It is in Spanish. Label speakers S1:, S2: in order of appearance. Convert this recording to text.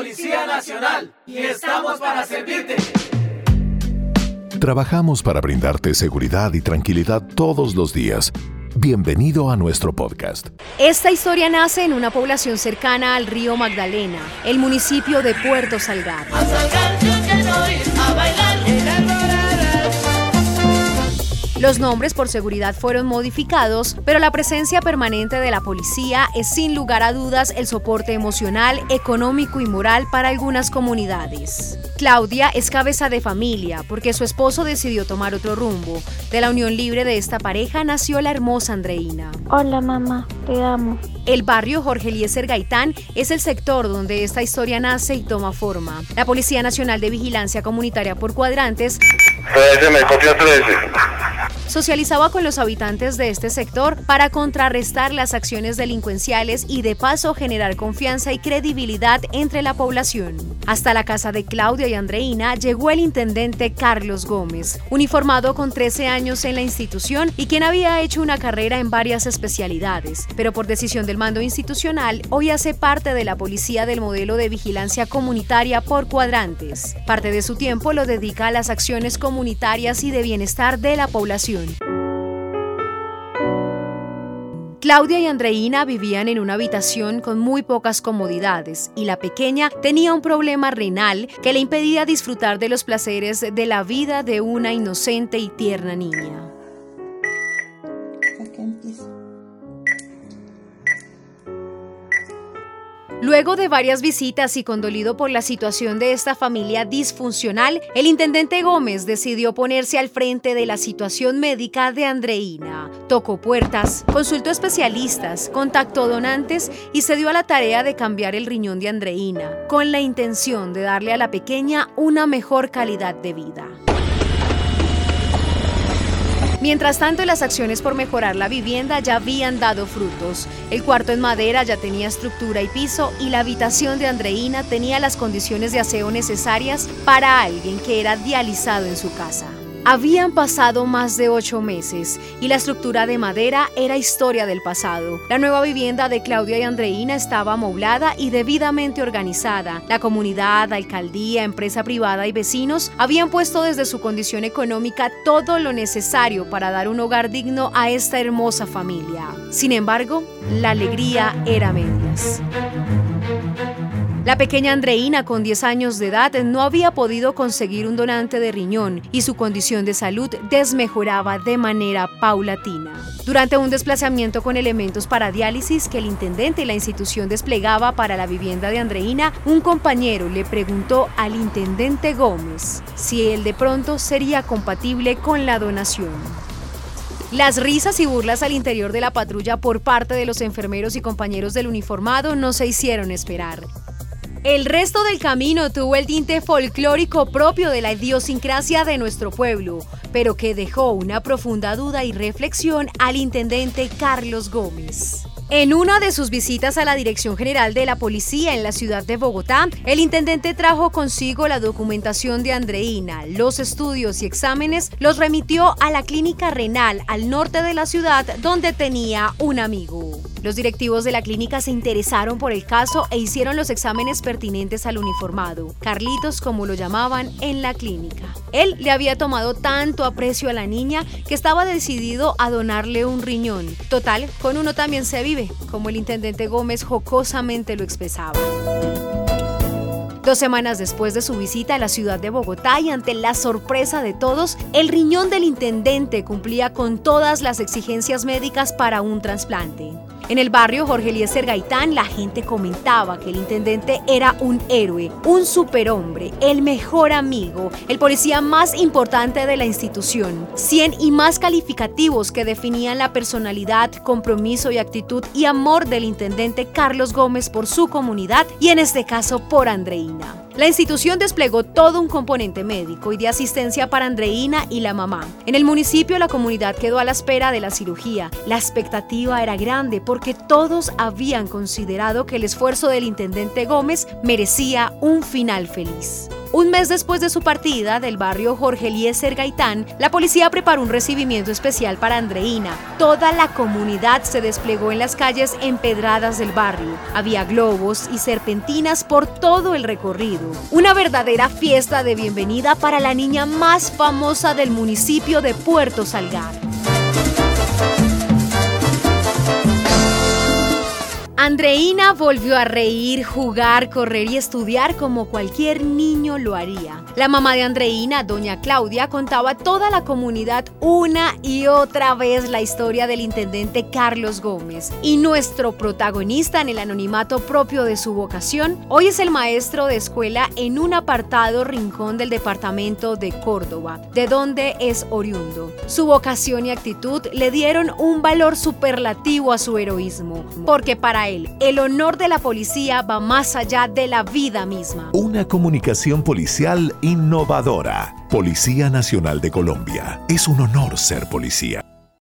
S1: Policía Nacional y estamos para servirte.
S2: Trabajamos para brindarte seguridad y tranquilidad todos los días. Bienvenido a nuestro podcast.
S3: Esta historia nace en una población cercana al río Magdalena, el municipio de Puerto Salgar. Los nombres por seguridad fueron modificados, pero la presencia permanente de la policía es sin lugar a dudas el soporte emocional, económico y moral para algunas comunidades. Claudia es cabeza de familia porque su esposo decidió tomar otro rumbo. De la unión libre de esta pareja nació la hermosa Andreina.
S4: Hola mamá, te amo.
S3: El barrio Jorge Eliezer Gaitán es el sector donde esta historia nace y toma forma. La Policía Nacional de Vigilancia Comunitaria por Cuadrantes socializaba con los habitantes de este sector para contrarrestar las acciones delincuenciales y de paso generar confianza y credibilidad entre la población. Hasta la casa de Claudia y Andreina llegó el intendente Carlos Gómez, uniformado con 13 años en la institución y quien había hecho una carrera en varias especialidades, pero por decisión del mando institucional hoy hace parte de la policía del modelo de vigilancia comunitaria por cuadrantes. Parte de su tiempo lo dedica a las acciones comunitarias y de bienestar de la población. Claudia y Andreina vivían en una habitación con muy pocas comodidades y la pequeña tenía un problema renal que le impedía disfrutar de los placeres de la vida de una inocente y tierna niña. Luego de varias visitas y condolido por la situación de esta familia disfuncional, el intendente Gómez decidió ponerse al frente de la situación médica de Andreina. Tocó puertas, consultó especialistas, contactó donantes y se dio a la tarea de cambiar el riñón de Andreina, con la intención de darle a la pequeña una mejor calidad de vida. Mientras tanto, las acciones por mejorar la vivienda ya habían dado frutos. El cuarto en madera ya tenía estructura y piso y la habitación de Andreina tenía las condiciones de aseo necesarias para alguien que era dializado en su casa. Habían pasado más de ocho meses y la estructura de madera era historia del pasado. La nueva vivienda de Claudia y Andreina estaba amoblada y debidamente organizada. La comunidad, alcaldía, empresa privada y vecinos habían puesto desde su condición económica todo lo necesario para dar un hogar digno a esta hermosa familia. Sin embargo, la alegría era medias. La pequeña Andreina, con 10 años de edad, no había podido conseguir un donante de riñón y su condición de salud desmejoraba de manera paulatina. Durante un desplazamiento con elementos para diálisis que el intendente y la institución desplegaba para la vivienda de Andreina, un compañero le preguntó al intendente Gómez si él de pronto sería compatible con la donación. Las risas y burlas al interior de la patrulla por parte de los enfermeros y compañeros del uniformado no se hicieron esperar. El resto del camino tuvo el tinte folclórico propio de la idiosincrasia de nuestro pueblo, pero que dejó una profunda duda y reflexión al intendente Carlos Gómez. En una de sus visitas a la Dirección General de la Policía en la ciudad de Bogotá, el intendente trajo consigo la documentación de Andreina, los estudios y exámenes los remitió a la clínica renal al norte de la ciudad donde tenía un amigo. Los directivos de la clínica se interesaron por el caso e hicieron los exámenes pertinentes al uniformado, Carlitos como lo llamaban en la clínica. Él le había tomado tanto aprecio a la niña que estaba decidido a donarle un riñón. Total, con uno también se vive, como el intendente Gómez jocosamente lo expresaba. Dos semanas después de su visita a la ciudad de Bogotá y ante la sorpresa de todos, el riñón del intendente cumplía con todas las exigencias médicas para un trasplante. En el barrio Jorge Eliezer Gaitán la gente comentaba que el intendente era un héroe, un superhombre, el mejor amigo, el policía más importante de la institución. 100 y más calificativos que definían la personalidad, compromiso y actitud y amor del intendente Carlos Gómez por su comunidad y en este caso por Andreina. La institución desplegó todo un componente médico y de asistencia para Andreina y la mamá. En el municipio la comunidad quedó a la espera de la cirugía. La expectativa era grande porque todos habían considerado que el esfuerzo del intendente Gómez merecía un final feliz. Un mes después de su partida del barrio Jorge Eliezer Gaitán, la policía preparó un recibimiento especial para Andreina. Toda la comunidad se desplegó en las calles empedradas del barrio. Había globos y serpentinas por todo el recorrido. Una verdadera fiesta de bienvenida para la niña más famosa del municipio de Puerto Salgar. Andreina volvió a reír, jugar, correr y estudiar como cualquier niño lo haría. La mamá de Andreina, doña Claudia, contaba a toda la comunidad una y otra vez la historia del intendente Carlos Gómez. Y nuestro protagonista en el anonimato propio de su vocación, hoy es el maestro de escuela en un apartado rincón del departamento de Córdoba, de donde es oriundo. Su vocación y actitud le dieron un valor superlativo a su heroísmo, porque para el honor de la policía va más allá de la vida misma.
S2: Una comunicación policial innovadora. Policía Nacional de Colombia. Es un honor ser policía.